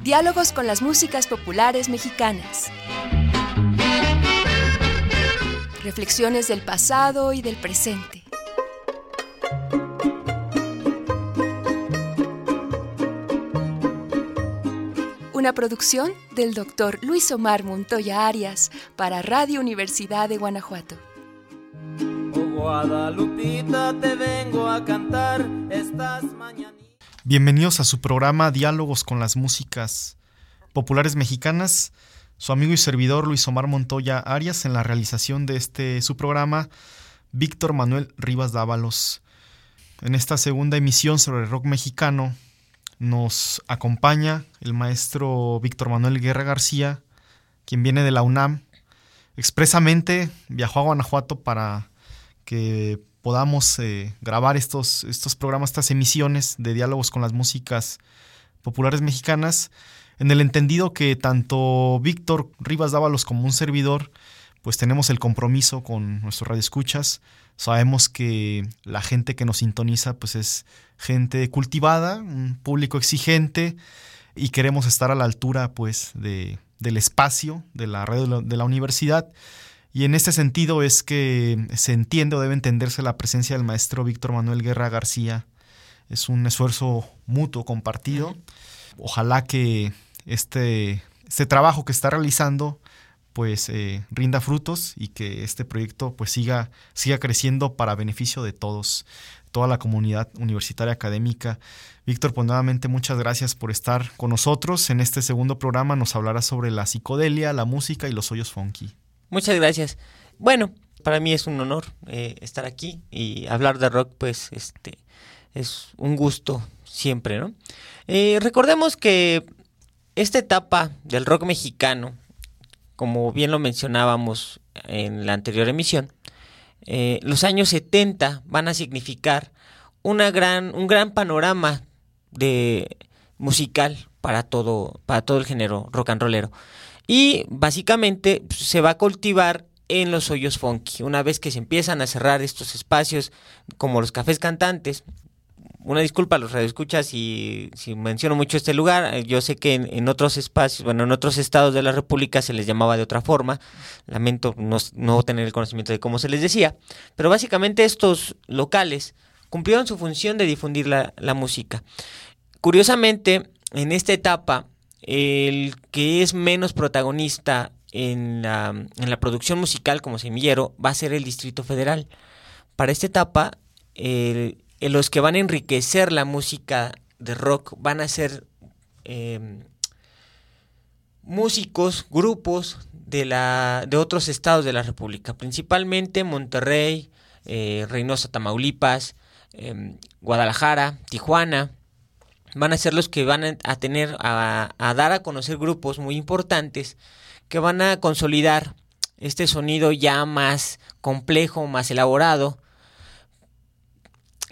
Diálogos con las músicas populares mexicanas. Reflexiones del pasado y del presente. Una producción del doctor Luis Omar Montoya Arias para Radio Universidad de Guanajuato. Oh, te vengo a cantar estas mañanitas. Bienvenidos a su programa Diálogos con las músicas populares mexicanas. Su amigo y servidor Luis Omar Montoya Arias en la realización de este su programa, Víctor Manuel Rivas Dávalos. En esta segunda emisión sobre rock mexicano nos acompaña el maestro Víctor Manuel Guerra García, quien viene de la UNAM. Expresamente viajó a Guanajuato para que podamos eh, grabar estos, estos programas, estas emisiones de diálogos con las músicas populares mexicanas, en el entendido que tanto Víctor Rivas Dávalos como un servidor, pues tenemos el compromiso con nuestros radioescuchas. Sabemos que la gente que nos sintoniza, pues es gente cultivada, un público exigente, y queremos estar a la altura, pues, de, del espacio de la red de la, de la universidad. Y en este sentido es que se entiende o debe entenderse la presencia del maestro Víctor Manuel Guerra García. Es un esfuerzo mutuo, compartido. Ojalá que este, este trabajo que está realizando pues eh, rinda frutos y que este proyecto pues siga, siga creciendo para beneficio de todos, toda la comunidad universitaria académica. Víctor, pues nuevamente muchas gracias por estar con nosotros. En este segundo programa nos hablará sobre la psicodelia, la música y los hoyos funky. Muchas gracias. Bueno, para mí es un honor eh, estar aquí y hablar de rock, pues este es un gusto siempre, ¿no? Eh, recordemos que esta etapa del rock mexicano, como bien lo mencionábamos en la anterior emisión, eh, los años 70 van a significar una gran, un gran panorama de musical para todo, para todo el género rock and rollero. Y básicamente pues, se va a cultivar en los hoyos funky. Una vez que se empiezan a cerrar estos espacios, como los cafés cantantes, una disculpa a los radioescuchas si, si menciono mucho este lugar. Yo sé que en, en, otros espacios, bueno, en otros estados de la República se les llamaba de otra forma. Lamento no, no tener el conocimiento de cómo se les decía. Pero básicamente estos locales cumplieron su función de difundir la, la música. Curiosamente, en esta etapa, el que es menos protagonista en la, en la producción musical como semillero va a ser el Distrito Federal. Para esta etapa, el, los que van a enriquecer la música de rock van a ser eh, músicos, grupos de, la, de otros estados de la República, principalmente Monterrey, eh, Reynosa, Tamaulipas, eh, Guadalajara, Tijuana. Van a ser los que van a tener, a, dar a conocer grupos muy importantes que van a consolidar este sonido ya más complejo, más elaborado,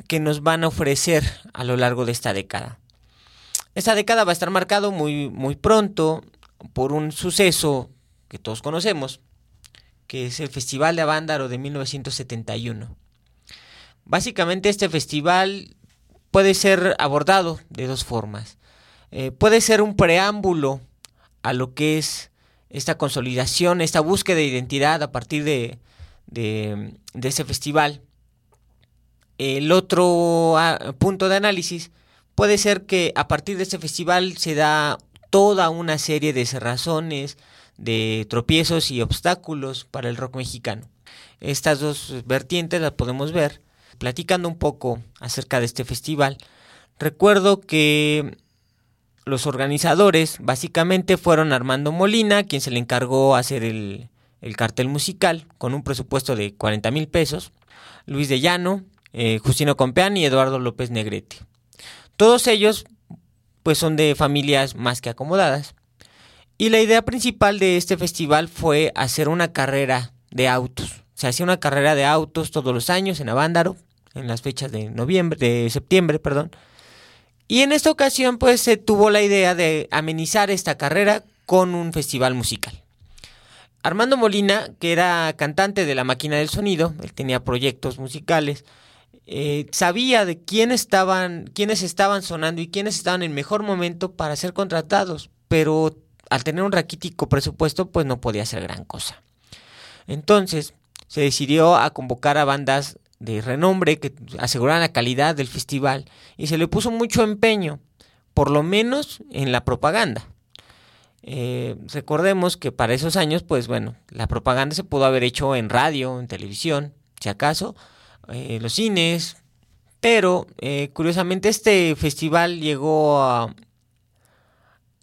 que nos van a ofrecer a lo largo de esta década. Esta década va a estar marcado muy, muy pronto por un suceso que todos conocemos, que es el Festival de Avándaro de 1971. Básicamente este festival puede ser abordado de dos formas. Eh, puede ser un preámbulo a lo que es esta consolidación, esta búsqueda de identidad a partir de, de, ese festival el otro ah, punto de análisis puede ser que a partir de este festival se da toda una serie de razones, de tropiezos y obstáculos para el rock mexicano. Estas dos vertientes las podemos ver platicando un poco acerca de este festival. Recuerdo que los organizadores básicamente fueron Armando Molina, quien se le encargó hacer el, el cartel musical con un presupuesto de 40 mil pesos, Luis de Llano, eh, Justino Compeán y Eduardo López Negrete. Todos ellos pues son de familias más que acomodadas. Y la idea principal de este festival fue hacer una carrera de autos. Se hacía una carrera de autos todos los años en Avándaro, en las fechas de noviembre, de septiembre, perdón. Y en esta ocasión pues se tuvo la idea de amenizar esta carrera con un festival musical. Armando Molina, que era cantante de la máquina del sonido, él tenía proyectos musicales, eh, sabía de quién estaban, quiénes estaban sonando y quiénes estaban en mejor momento para ser contratados, pero al tener un raquítico presupuesto, pues no podía ser gran cosa. Entonces, se decidió a convocar a bandas de renombre que aseguraran la calidad del festival y se le puso mucho empeño, por lo menos en la propaganda. Eh, recordemos que para esos años, pues bueno, la propaganda se pudo haber hecho en radio, en televisión, si acaso, eh, los cines, pero eh, curiosamente este festival llegó a,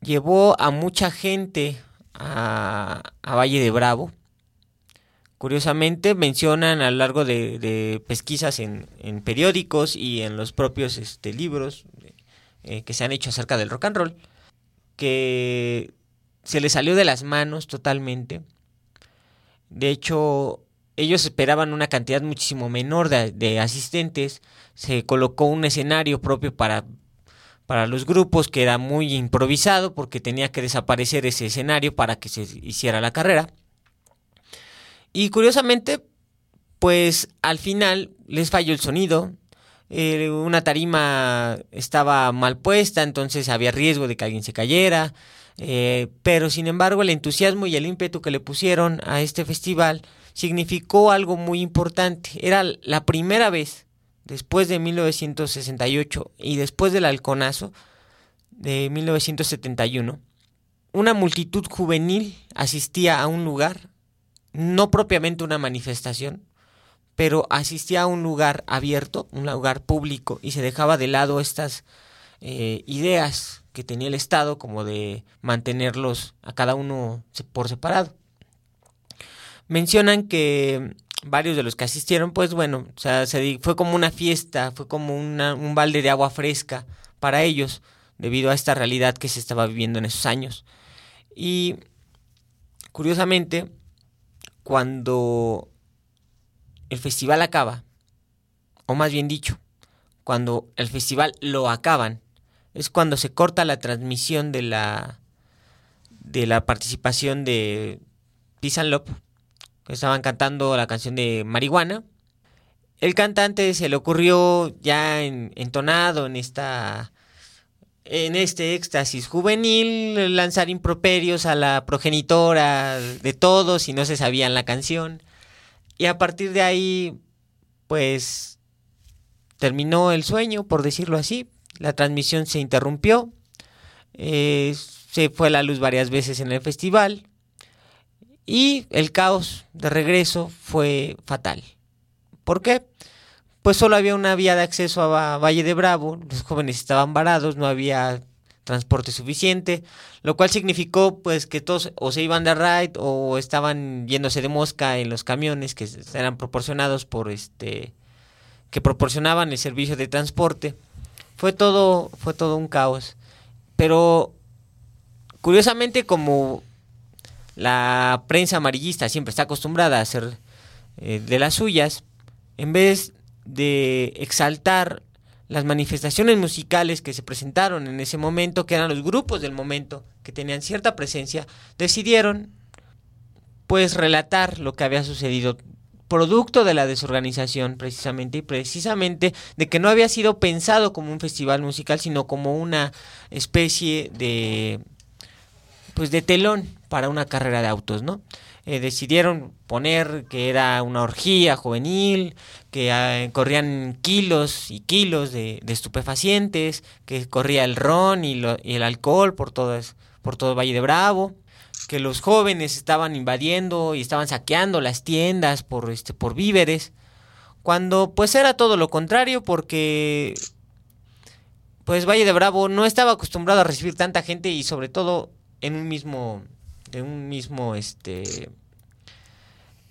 llevó a mucha gente a, Valle de Bravo. Curiosamente mencionan a lo largo de, pesquisas en, periódicos y en los propios este, libros que se han hecho acerca del rock and roll, que se le salió de las manos totalmente. De hecho, ellos esperaban una cantidad muchísimo menor de, asistentes. Se colocó un escenario propio para, para los grupos que era muy improvisado porque tenía que desaparecer ese escenario para que se hiciera la carrera. Y curiosamente, pues al final les falló el sonido. Eh, una tarima estaba mal puesta, entonces había riesgo de que alguien se cayera. Eh, pero sin embargo el entusiasmo y el ímpetu que le pusieron a este festival significó algo muy importante. Era la primera vez después de 1968 y después del halconazo de 1971, una multitud juvenil asistía a un lugar, no propiamente una manifestación, pero asistía a un lugar abierto, un lugar público, y se dejaba de lado estas eh, ideas que tenía el Estado como de mantenerlos a cada uno por separado. Mencionan que varios de los que asistieron, pues bueno, fue como una fiesta, fue como un balde de agua fresca para ellos, debido a esta realidad que se estaba viviendo en esos años. Y curiosamente, cuando el festival acaba, o más bien dicho, cuando el festival lo acaban, es cuando se corta la transmisión de la de la participación de Peace Lop, que estaban cantando la canción de Marihuana. El cantante se le ocurrió ya entonado en esta en este éxtasis juvenil lanzar improperios a la progenitora de todos y no se sabían la canción. Y a partir de ahí, pues terminó el sueño, por decirlo así, la transmisión se interrumpió, eh, se fue la luz varias veces en el festival y el caos de regreso fue fatal. ¿Por qué? Pues solo había una vía de acceso a Valle de Bravo, los jóvenes estaban varados, no había transporte suficiente, lo cual significó pues que todos o se iban de ride o estaban yéndose de mosca en los camiones que eran proporcionados por este que proporcionaban el servicio de transporte fue todo, fue todo un caos. Pero curiosamente como la prensa amarillista siempre está acostumbrada a hacer eh, de las suyas, en vez de exaltar las manifestaciones musicales que se presentaron en ese momento, que eran los grupos del momento, que tenían cierta presencia, decidieron pues relatar lo que había sucedido producto de la desorganización precisamente y precisamente de que no había sido pensado como un festival musical sino como una especie de pues de telón para una carrera de autos no eh, decidieron poner que era una orgía juvenil que ah, corrían kilos y kilos de, estupefacientes que corría el ron y, y el alcohol por todo por todo Valle de Bravo que los jóvenes estaban invadiendo y estaban saqueando las tiendas por este por víveres cuando pues era todo lo contrario porque pues Valle de Bravo no estaba acostumbrado a recibir tanta gente y sobre todo en un mismo de un mismo este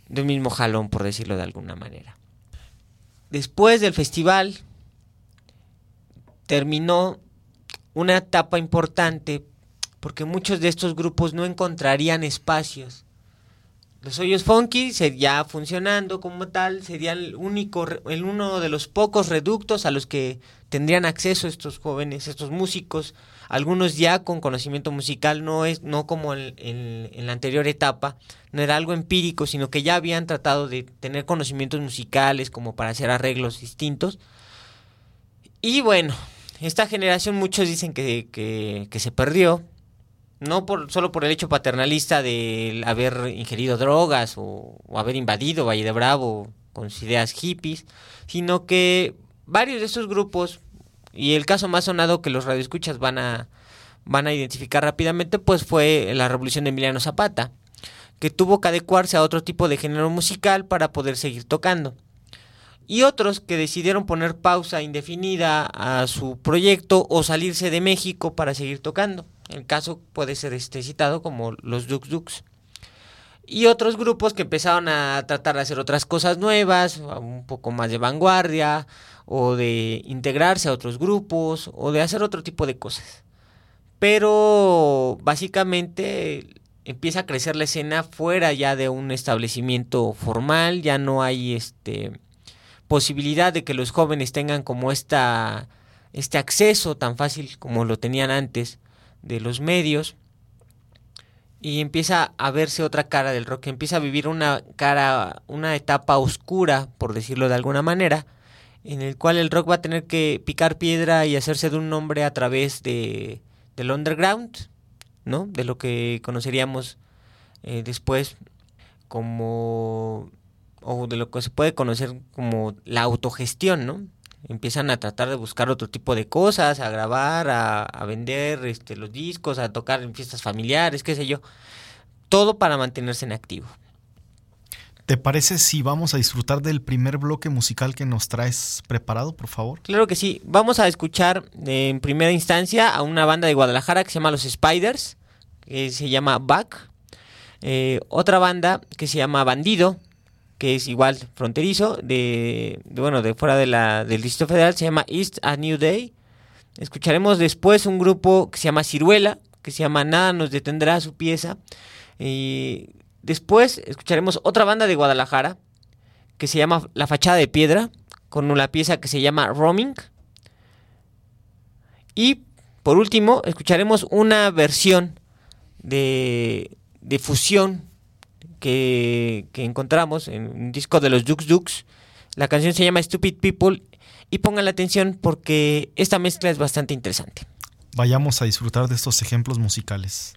de un mismo jalón por decirlo de alguna manera. Después del festival terminó una etapa importante porque muchos de estos grupos no encontrarían espacios los hoyos funky sería funcionando como tal, sería el único, el uno de los pocos reductos a los que tendrían acceso estos jóvenes, estos músicos, algunos ya con conocimiento musical, no es, no como en, la anterior etapa, no era algo empírico, sino que ya habían tratado de tener conocimientos musicales como para hacer arreglos distintos. Y bueno, esta generación muchos dicen que, que, se perdió, no por, solo por el hecho paternalista de haber ingerido drogas o, haber invadido Valle de Bravo con ideas hippies, sino que varios de esos grupos, y el caso más sonado que los radioescuchas van a, van a identificar rápidamente, pues fue la revolución de Emiliano Zapata, que tuvo que adecuarse a otro tipo de género musical para poder seguir tocando. Y otros que decidieron poner pausa indefinida a su proyecto o salirse de México para seguir tocando. El caso puede ser este citado como los Dux Dux. Y otros grupos que empezaron a tratar de hacer otras cosas nuevas, un poco más de vanguardia, o de integrarse a otros grupos, o de hacer otro tipo de cosas. Pero básicamente empieza a crecer la escena fuera ya de un establecimiento formal, ya no hay este posibilidad de que los jóvenes tengan como esta este acceso tan fácil como lo tenían antes de los medios y empieza a verse otra cara del rock, empieza a vivir una cara, una etapa oscura, por decirlo de alguna manera, en el cual el rock va a tener que picar piedra y hacerse de un nombre a través de del underground, ¿no? De lo que conoceríamos eh, después como o de lo que se puede conocer como la autogestión, ¿no? empiezan a tratar de buscar otro tipo de cosas, a grabar, a, vender este, los discos, a tocar en fiestas familiares, qué sé yo. Todo para mantenerse en activo. ¿Te parece si vamos a disfrutar del primer bloque musical que nos traes preparado, por favor? Claro que sí. Vamos a escuchar en primera instancia a una banda de Guadalajara que se llama Los Spiders, que se llama Back. Eh, otra banda que se llama Bandido, que es igual fronterizo, de, bueno, de fuera de la, del Distrito Federal, se llama East a New Day. Escucharemos después un grupo que se llama Ciruela, que se llama Nada nos detendrá su pieza. Y después escucharemos otra banda de Guadalajara, que se llama La Fachada de Piedra, con una pieza que se llama Roaming. Y por último, escucharemos una versión de, de fusión que, encontramos en un disco de los Dux Dux. La canción se llama Stupid People y pongan la atención porque esta mezcla es bastante interesante. Vayamos a disfrutar de estos ejemplos musicales.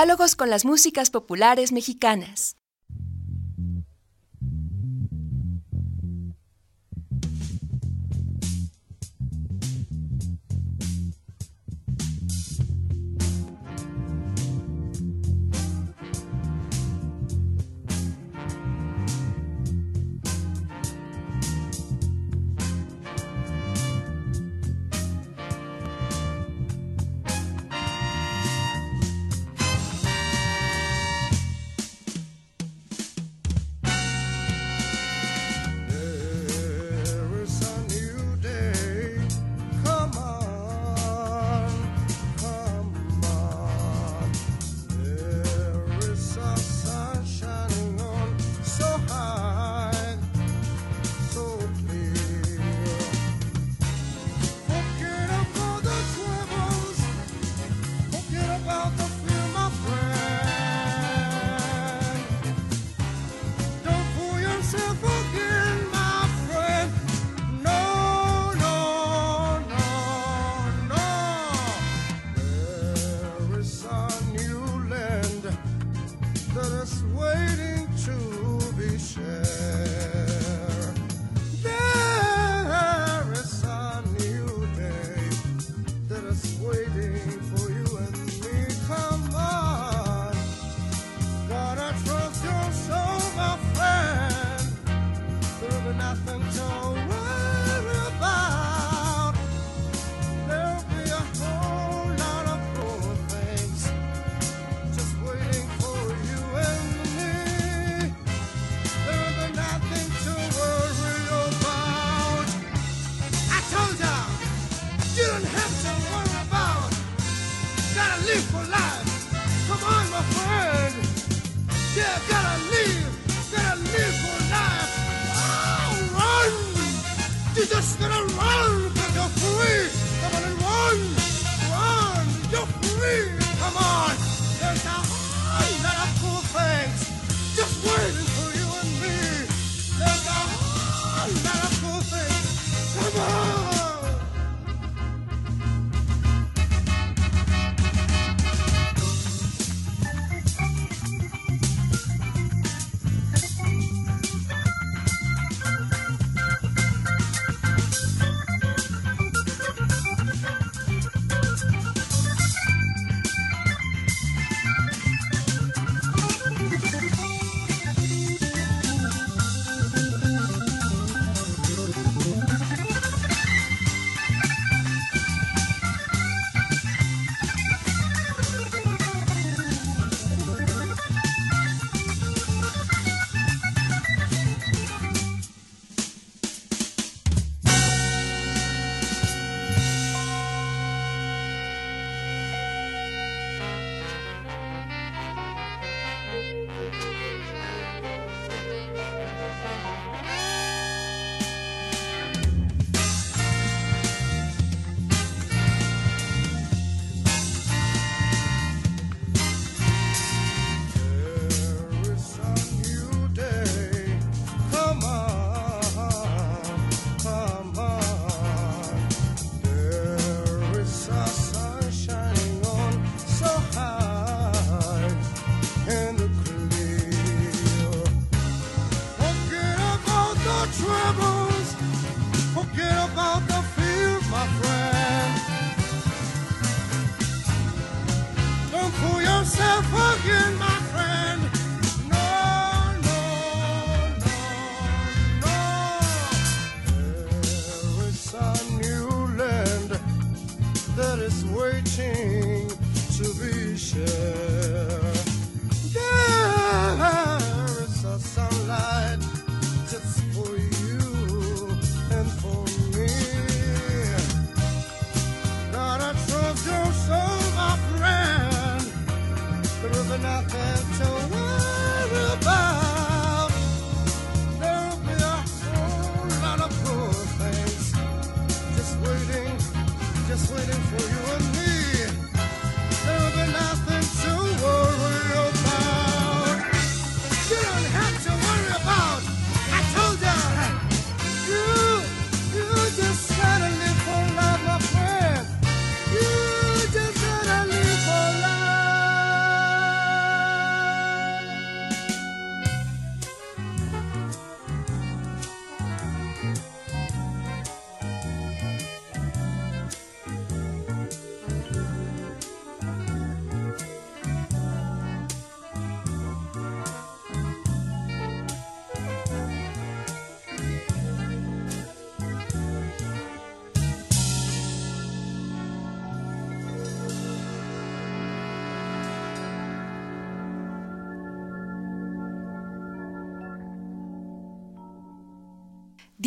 Diálogos con las músicas populares mexicanas.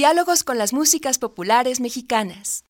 Diálogos con las músicas populares mexicanas.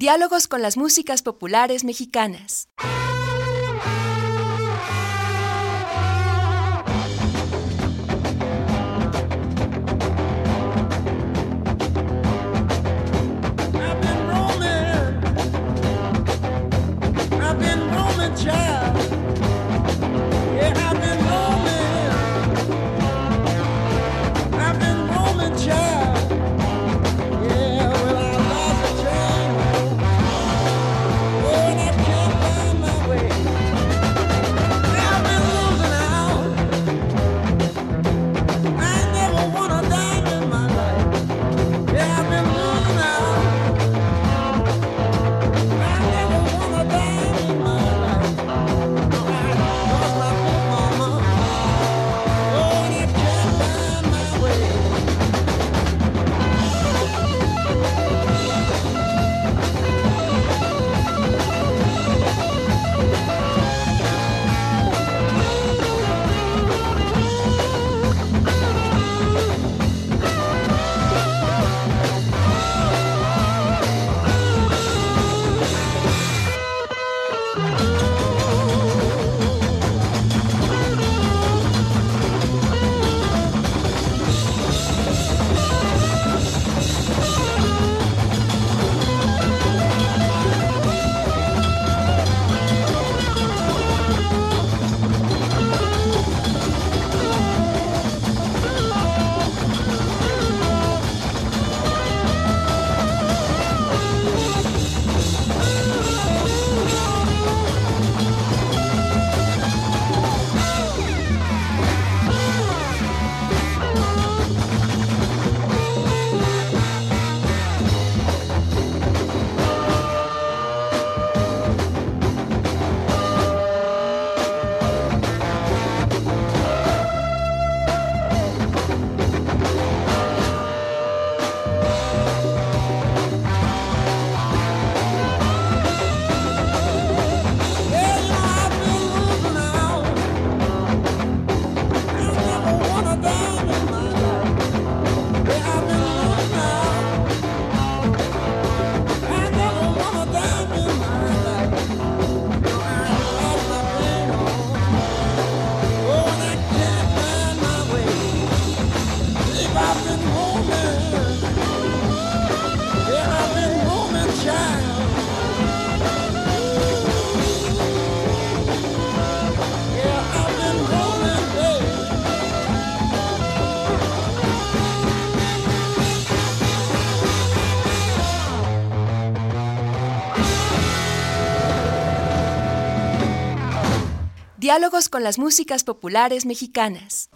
Diálogos con las músicas populares mexicanas. Diálogos con las músicas populares mexicanas.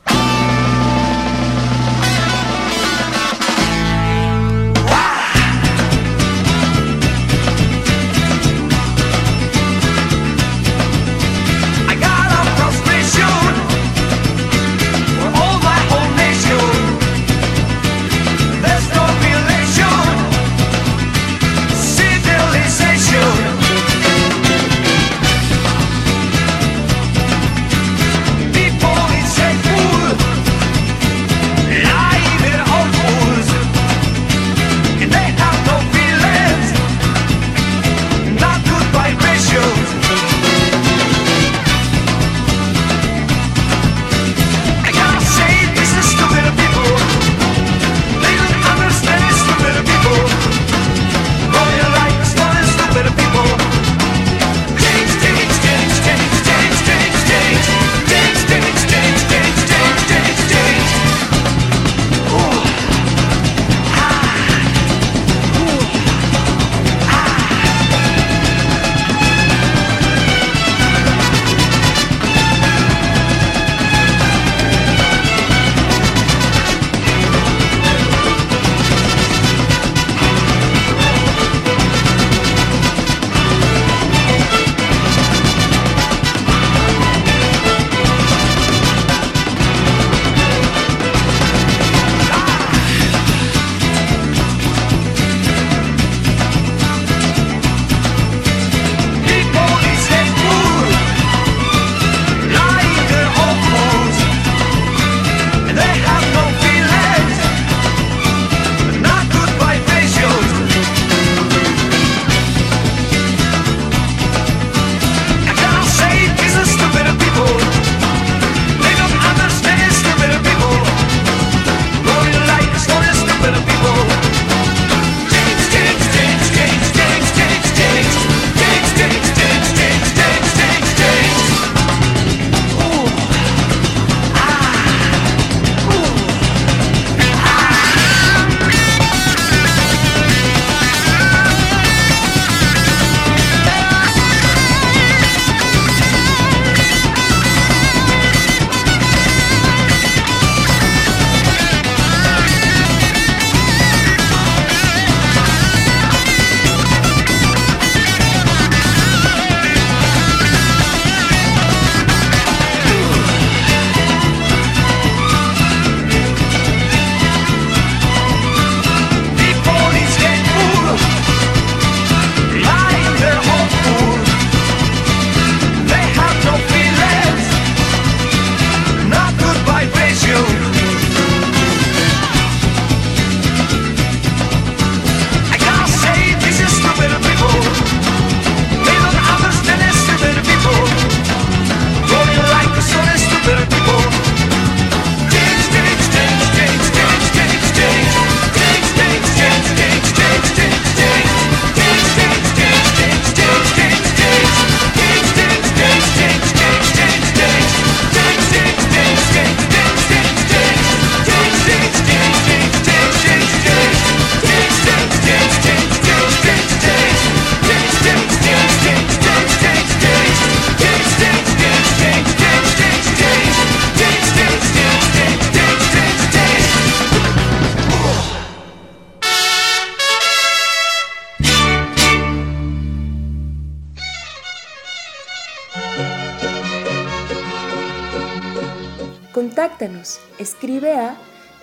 Contáctanos, escribe a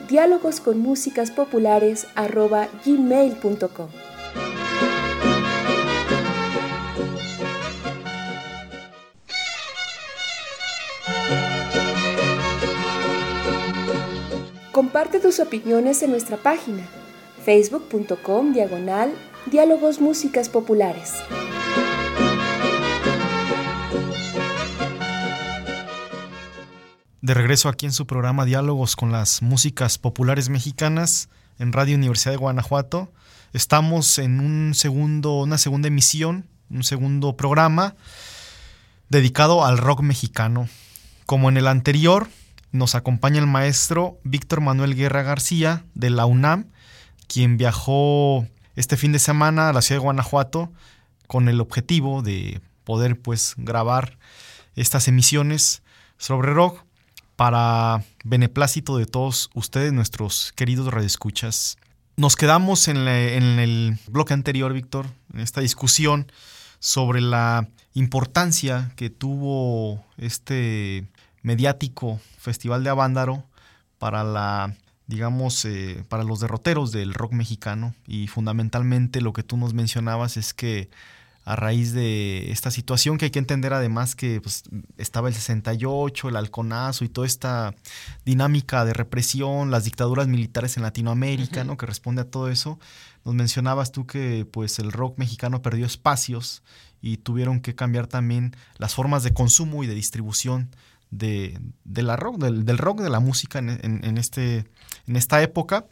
diálogos con músicas populares gmail.com. Comparte tus opiniones en nuestra página facebook.com diagonal diálogos músicas populares. De regreso aquí en su programa Diálogos con las músicas populares mexicanas en Radio Universidad de Guanajuato. Estamos en un segundo, una segunda emisión, un segundo programa dedicado al rock mexicano. Como en el anterior, nos acompaña el maestro Víctor Manuel Guerra García de la UNAM, quien viajó este fin de semana a la ciudad de Guanajuato con el objetivo de poder pues grabar estas emisiones sobre rock para beneplácito de todos ustedes, nuestros queridos radioescuchas. Nos quedamos en, en el bloque anterior, Víctor, en esta discusión sobre la importancia que tuvo este mediático Festival de Avándaro para la digamos, eh, para los derroteros del rock mexicano y fundamentalmente lo que tú nos mencionabas es que a raíz de esta situación que hay que entender además que pues, estaba el 68, el halconazo y toda esta dinámica de represión, las dictaduras militares en Latinoamérica, ¿no? que responde a todo eso. Nos mencionabas tú que pues el rock mexicano perdió espacios y tuvieron que cambiar también las formas de consumo y de distribución de, la rock, del, rock, de la música en, este, en esta época,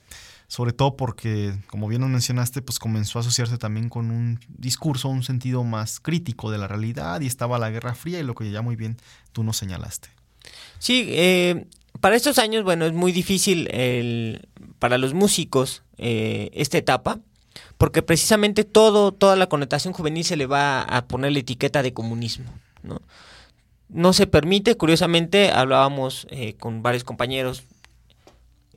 sobre todo porque, como bien nos mencionaste, pues comenzó a asociarse también con un discurso, un sentido más crítico de la realidad y estaba la Guerra Fría y lo que ya muy bien tú nos señalaste. Sí, eh, para estos años, bueno, es muy difícil el, para los músicos eh, esta etapa, porque precisamente todo, toda la connotación juvenil se le va a poner la etiqueta de comunismo, ¿no? no se permite. Curiosamente, hablábamos eh, con varios compañeros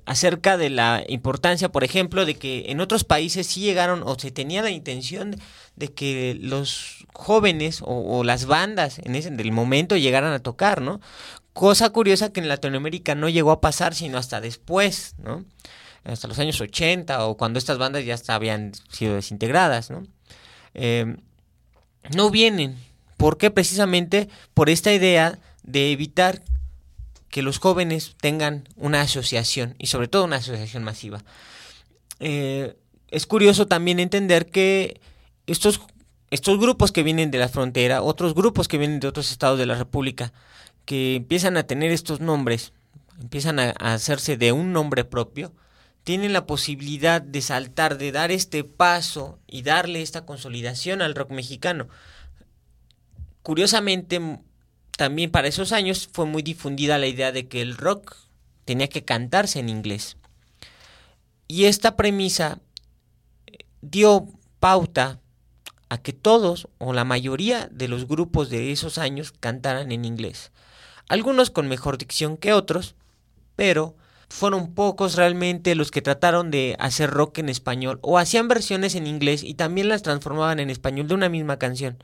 acerca de la importancia, por ejemplo, de que en otros países sí llegaron o se tenía la intención de que los jóvenes o, las bandas en ese del momento llegaran a tocar, ¿no? Cosa curiosa que en Latinoamérica no llegó a pasar sino hasta después, ¿no? Hasta los años 80 o cuando estas bandas ya habían sido desintegradas, ¿no? Eh, no vienen, ¿Por qué? Precisamente por esta idea de evitar que los jóvenes tengan una asociación y sobre todo una asociación masiva. Eh, es curioso también entender que estos, estos grupos que vienen de la frontera, otros grupos que vienen de otros estados de la República, que empiezan a tener estos nombres, empiezan a hacerse de un nombre propio, tienen la posibilidad de saltar, de dar este paso y darle esta consolidación al rock mexicano curiosamente, también para esos años fue muy difundida la idea de que el rock tenía que cantarse en inglés. Y esta premisa eh, dio pauta a que todos o la mayoría de los grupos de esos años cantaran en inglés. Algunos con mejor dicción que otros, pero fueron pocos realmente los que trataron de hacer rock en español o hacían versiones en inglés y también las transformaban en español de una misma canción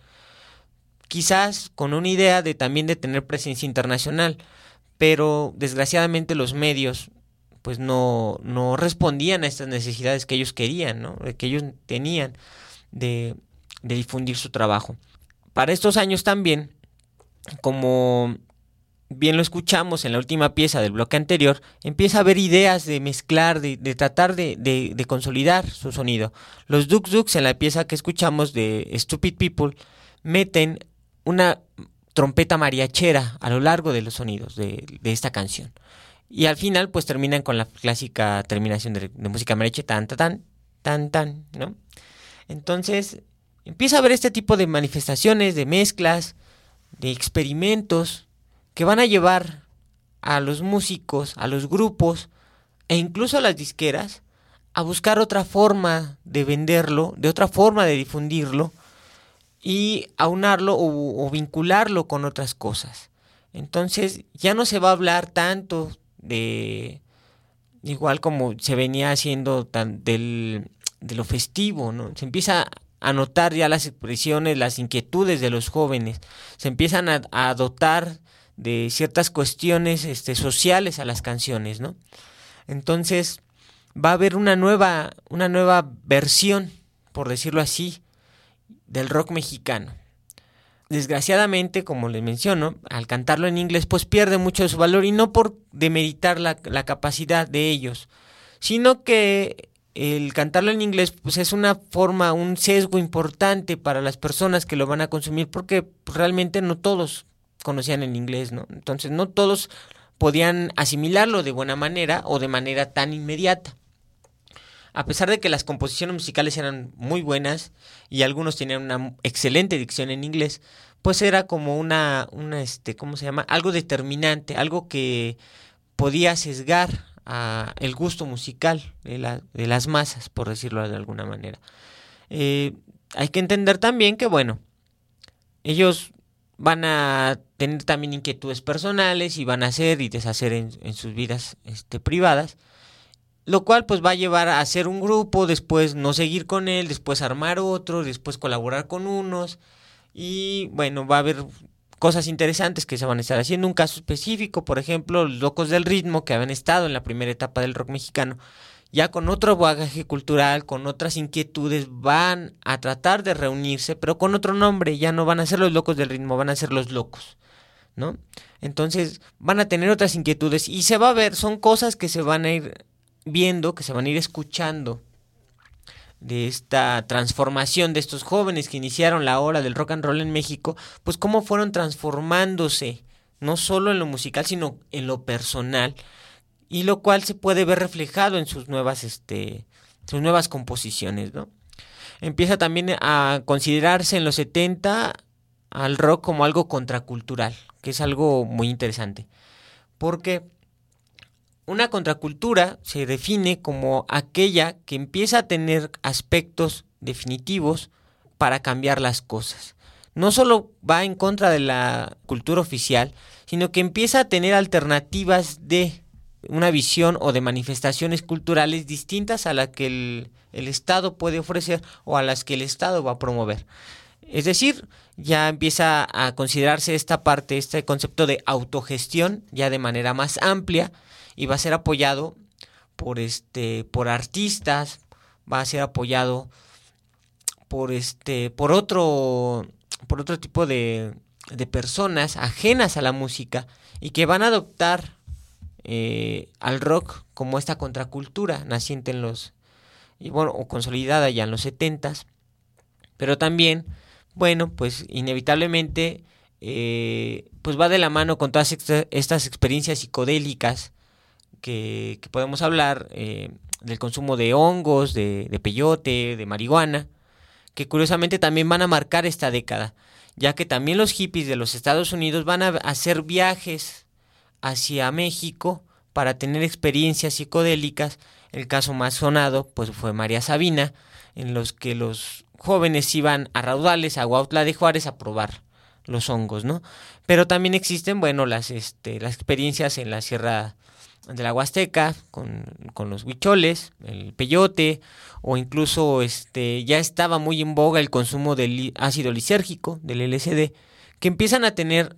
quizás con una idea de también de tener presencia internacional, pero desgraciadamente los medios pues no, no respondían a estas necesidades que ellos querían, que ellos tenían de, difundir su trabajo. Para estos años también, como bien lo escuchamos en la última pieza del bloque anterior, empieza a haber ideas de mezclar, de, tratar de, consolidar su sonido. Los Duk Duks en la pieza que escuchamos de Stupid People meten una trompeta mariachera a lo largo de los sonidos de, esta canción. Y al final, pues terminan con la clásica terminación de, música mariachi, tan, tan, tan, tan, tan, ¿no? Entonces, empieza a haber este tipo de manifestaciones, de mezclas, de experimentos que van a llevar a los músicos, a los grupos e incluso a las disqueras a buscar otra forma de venderlo, de otra forma de difundirlo y aunarlo o, vincularlo con otras cosas. Entonces ya no se va a hablar tanto de, igual como se venía haciendo del, de lo festivo, ¿no? Se empieza a notar ya las expresiones, las inquietudes de los jóvenes, se empiezan a, a dotar de ciertas cuestiones este, sociales a las canciones, ¿no? Entonces va a haber una nueva, una nueva versión, por decirlo así, del rock mexicano. Desgraciadamente, como les menciono, al cantarlo en inglés pues pierde mucho de su valor y no por demeritar la, la capacidad de ellos, sino que el cantarlo en inglés pues es una forma, un sesgo importante para las personas que lo van a consumir porque realmente no todos conocían el inglés, ¿no? Entonces no todos podían asimilarlo de buena manera o de manera tan inmediata a pesar de que las composiciones musicales eran muy buenas y algunos tenían una excelente dicción en inglés, pues era como una, una este, ¿cómo se llama? Algo determinante, algo que podía sesgar a el gusto musical de, de las masas, por decirlo de alguna manera. Eh, hay que entender también que, bueno, ellos van a tener también inquietudes personales y van a hacer y deshacer en, sus vidas este, privadas. Lo cual pues va a llevar a hacer un grupo, después no seguir con él, después armar otro, después colaborar con unos. Y bueno, va a haber cosas interesantes que se van a estar haciendo. Un caso específico, por ejemplo, los locos del ritmo que habían estado en la primera etapa del rock mexicano ya con otro bagaje cultural, con otras inquietudes, van a tratar de reunirse, pero con otro nombre, ya no van a ser los locos del ritmo, van a ser los locos, ¿no? Entonces van a tener otras inquietudes y se va a ver, son cosas que se van a ir viendo, que se van a ir escuchando de esta transformación de estos jóvenes que iniciaron la hora del rock and roll en México, pues cómo fueron transformándose, no solo en lo musical, sino en lo personal, y lo cual se puede ver reflejado en sus nuevas, este, sus nuevas composiciones, ¿no? Empieza también a considerarse en los 70 al rock como algo contracultural, que es algo muy interesante, porque una contracultura se define como aquella que empieza a tener aspectos definitivos para cambiar las cosas. No solo va en contra de la cultura oficial, sino que empieza a tener alternativas de una visión o de manifestaciones culturales distintas a las que el, Estado puede ofrecer o a las que el Estado va a promover. Es decir, ya empieza a considerarse esta parte, este concepto de autogestión ya de manera más amplia y va a ser apoyado por este por artistas, va a ser apoyado por este por otro por otro tipo de, de personas ajenas a la música y que van a adoptar eh, al rock como esta contracultura naciente en los, y bueno, o consolidada ya en los setentas, pero también, bueno, pues inevitablemente, eh, pues va de la mano con todas estas experiencias psicodélicas que, podemos hablar eh, del consumo de hongos, de, peyote, de marihuana, que curiosamente también van a marcar esta década, ya que también los hippies de los Estados Unidos van a hacer viajes hacia México para tener experiencias psicodélicas. El caso más sonado pues fue María Sabina, en los que los jóvenes iban a raudales, a Huautla de Juárez a probar los hongos, ¿no? Pero también existen, bueno, las, este, las experiencias en la Sierra de la Huasteca, con, con, los huicholes, el peyote, o incluso este, ya estaba muy en boga el consumo del ácido lisérgico, del LSD, que empiezan a tener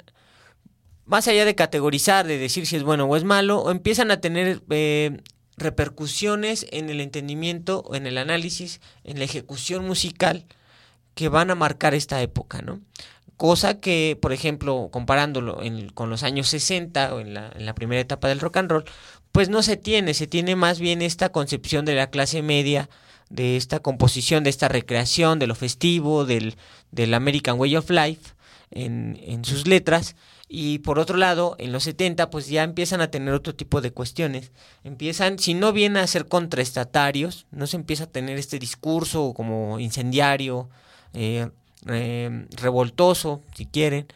más allá de categorizar, de decir si es bueno o es malo, empiezan a tener eh, repercusiones en el entendimiento, en el análisis, en la ejecución musical que van a marcar esta época, ¿no? Cosa que, por ejemplo, comparándolo con los años 60 o en la, en la primera etapa del rock and roll, pues no se tiene, se tiene más bien esta concepción de la clase media, de esta composición, de esta recreación, de lo festivo, del, del American Way of Life en, en sus letras, y por otro lado, en los 70 pues ya empiezan a tener otro tipo de cuestiones. Empiezan, si no vienen a ser contraestatarios, no se empieza a tener este discurso como incendiario, eh, eh, revoltoso, si quieren,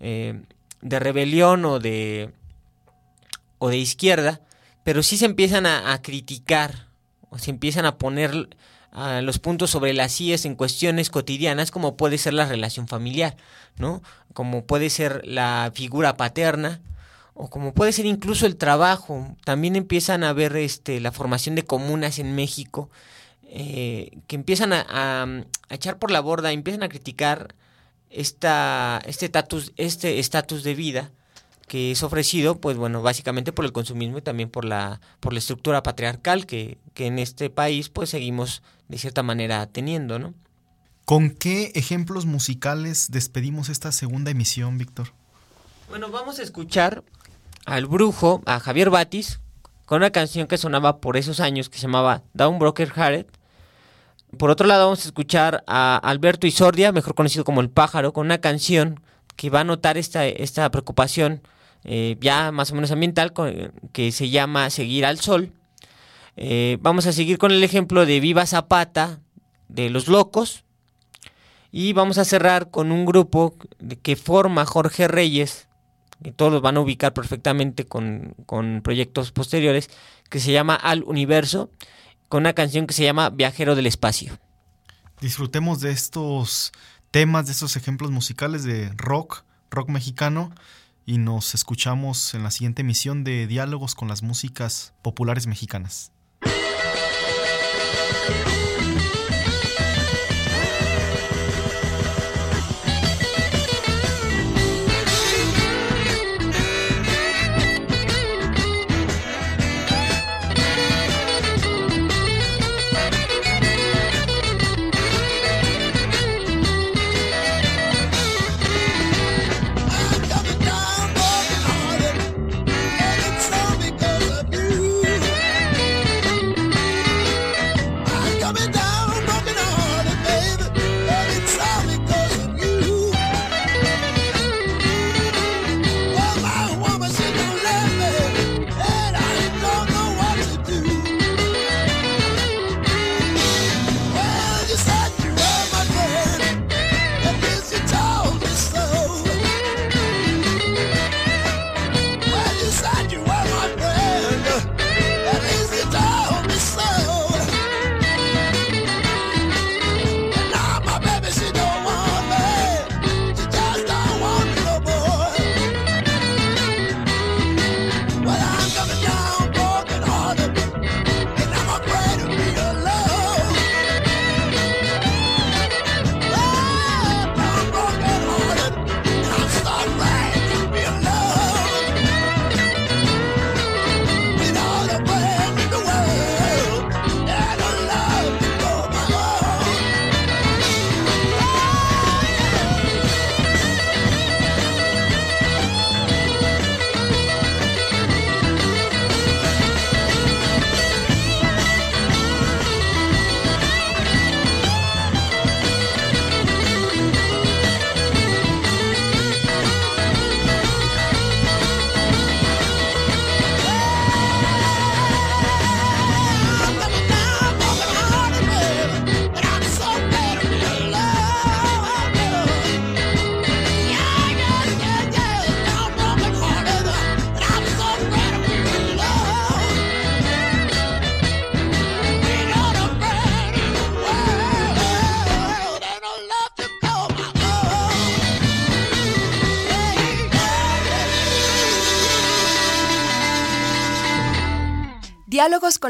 eh, de rebelión o de, o de izquierda, pero sí se empiezan a, a criticar, o se empiezan a poner los puntos sobre las IES en cuestiones cotidianas como puede ser la relación familiar, ¿no? Como puede ser la figura paterna o como puede ser incluso el trabajo. También empiezan a ver este, la formación de comunas en México eh, que empiezan a, a, echar por la borda, empiezan a criticar esta, este estatus este estatus de vida que es ofrecido, pues bueno, básicamente por el consumismo y también por la, por la estructura patriarcal que, que en este país pues seguimos de cierta manera teniendo, ¿no? ¿Con qué ejemplos musicales despedimos esta segunda emisión, Víctor? Bueno, vamos a escuchar al brujo, a Javier Batis, con una canción que sonaba por esos años que se llamaba Down Broker Heart. Por otro lado, vamos a escuchar a Alberto Isordia, mejor conocido como El Pájaro, con una canción que va a notar esta, esta preocupación eh, ya más o menos ambiental que se llama Seguir al Sol. Eh, vamos a seguir con el ejemplo de Viva Zapata de Los Locos. Y vamos a cerrar con un grupo que forma Jorge Reyes, que todos van a ubicar perfectamente con, con proyectos posteriores, que se llama Al Universo, con una canción que se llama Viajero del Espacio. Disfrutemos de estos temas, de estos ejemplos musicales de rock, rock mexicano, y nos escuchamos en la siguiente emisión de Diálogos con las Músicas Populares Mexicanas.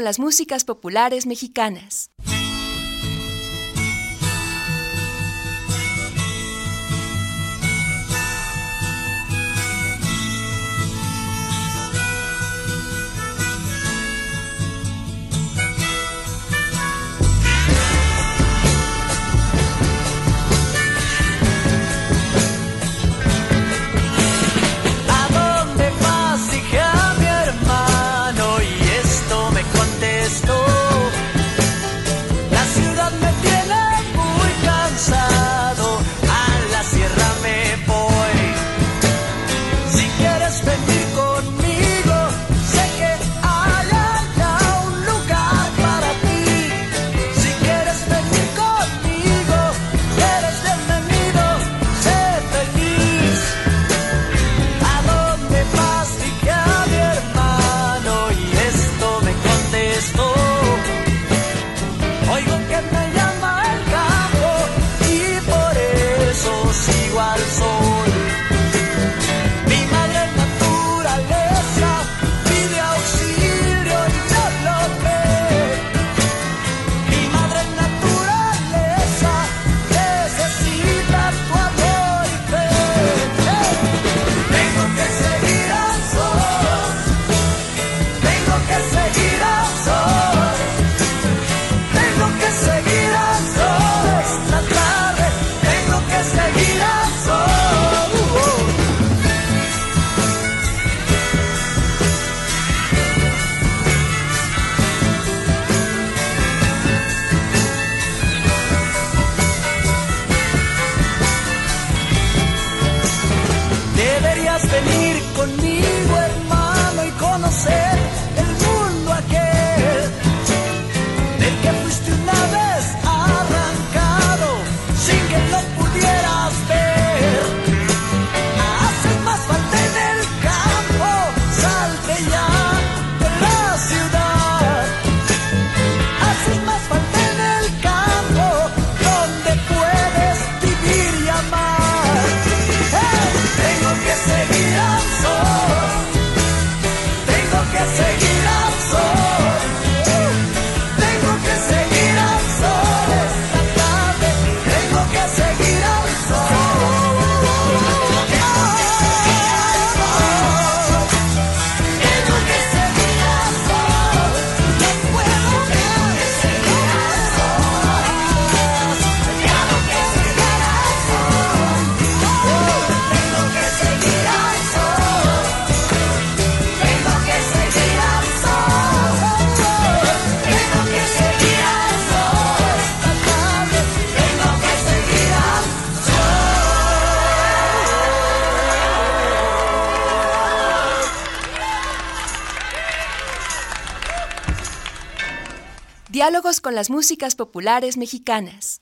las músicas populares mexicanas. Diálogos con las músicas populares mexicanas.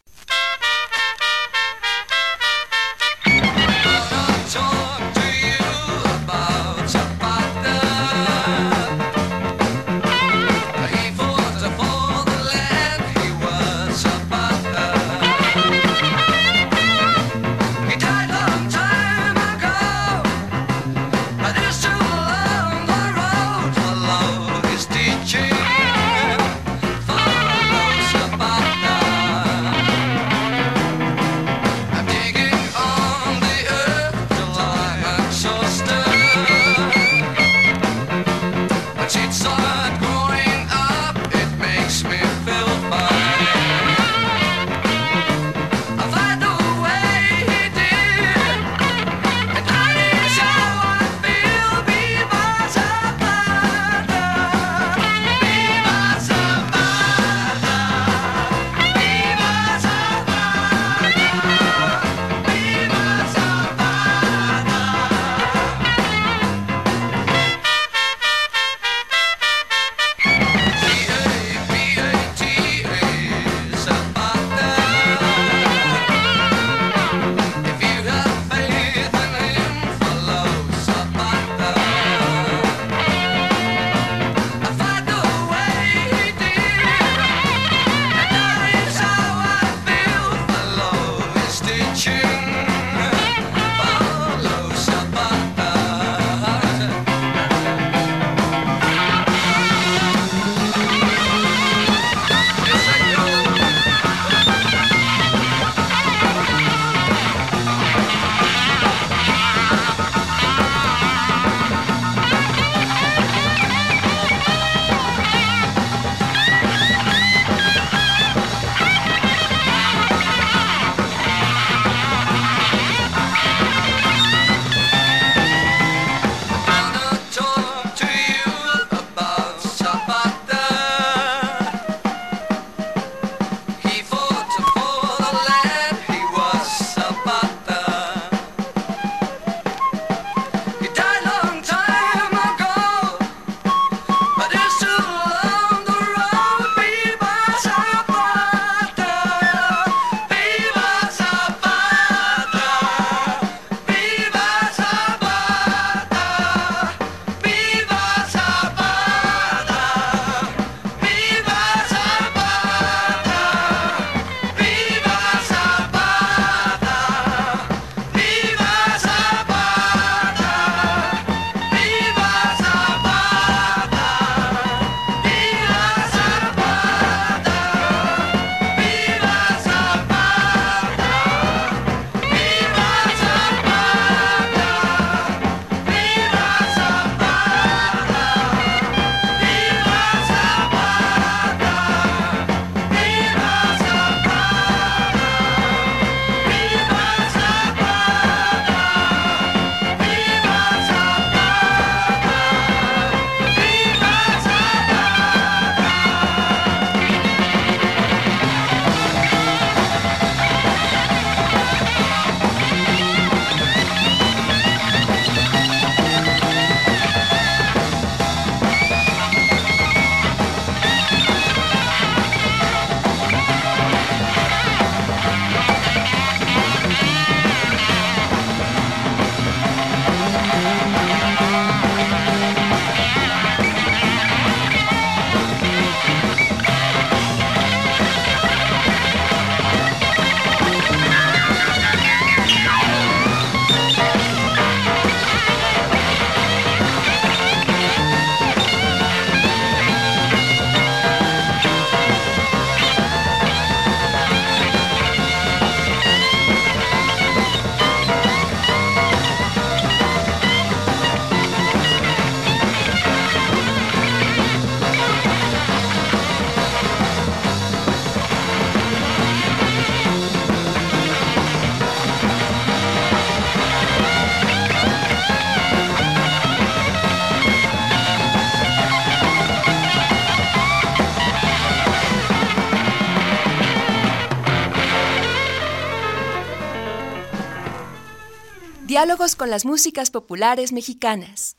Diálogos con las músicas populares mexicanas.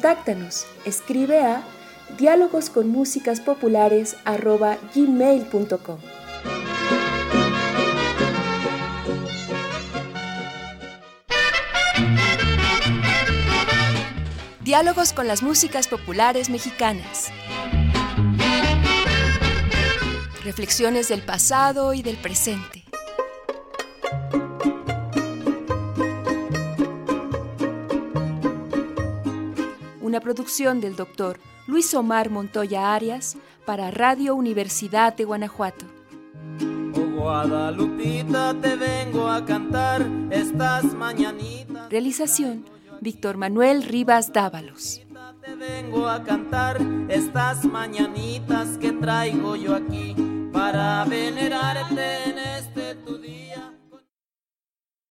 Contáctanos, escribe a diálogosconmusicas.populares@gmail.com. Diálogos con las músicas populares mexicanas. Reflexiones del pasado y del presente. Producción del doctor Luis Omar Montoya Arias para Radio Universidad de Guanajuato. Oh Guadalupita, te vengo a cantar estas mañanitas. Realización Víctor Manuel Rivas Dávalos. Te vengo a cantar estas mañanitas que traigo yo aquí para venerarte en el